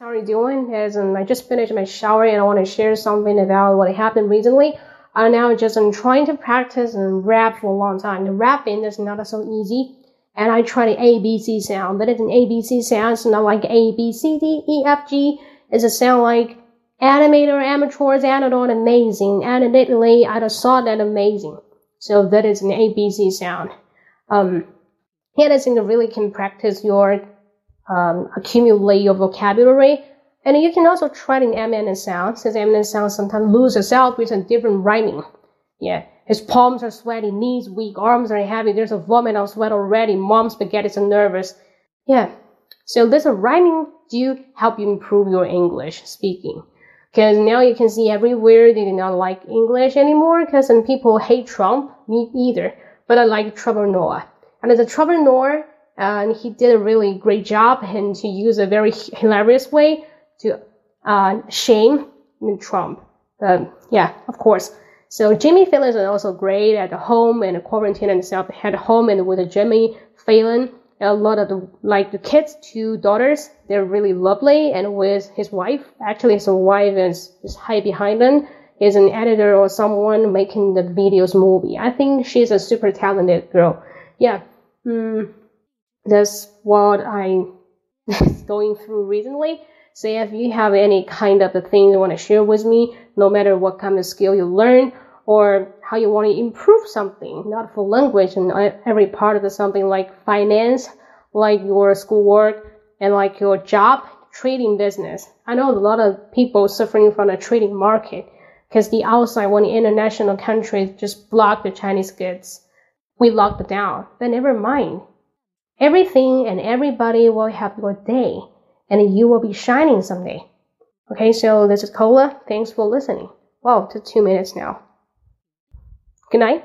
How are you doing? As I just finished my shower and I want to share something about what happened recently. I now just am trying to practice and rap for a long time. The rapping is not so easy. And I try the ABC sound, but it's an ABC sound. It's not like A, B, C, D, E, F, G. It's a sound like animator, amateurs, anodon, amazing. And admittedly, I just saw that amazing. So that is an ABC sound. Um, and I think really can practice your um, accumulate your vocabulary. And you can also try the Eminem sound, since Eminem sound sometimes lose itself with a different rhyming. Yeah, his palms are sweaty, knees weak, arms are heavy, there's a vomit of sweat already, mom's spaghetti is nervous. Yeah, so this rhyming do help you improve your English speaking. Because now you can see everywhere they do not like English anymore because some people hate Trump, me either, but I like Trevor Noah. And as a Trevor Noah, and he did a really great job and to use a very hilarious way to uh, shame Trump. Um, yeah, of course. So Jimmy Fallon is also great at home and quarantine himself at home and with Jimmy Fallon. A lot of the like the kids, two daughters, they're really lovely. And with his wife, actually his wife is, is high behind them, is an editor or someone making the videos movie. I think she's a super talented girl. Yeah. Mm, that's what I is going through recently. So if you have any kind of the thing you want to share with me, no matter what kind of skill you learn or how you want to improve something, not for language and every part of the something like finance, like your schoolwork and like your job, trading business. I know a lot of people suffering from the trading market because the outside when the international countries just block the Chinese goods. We locked it down, but never mind. Everything and everybody will have your day and you will be shining someday. Okay, so this is Cola. Thanks for listening. Wow, to two minutes now. Good night.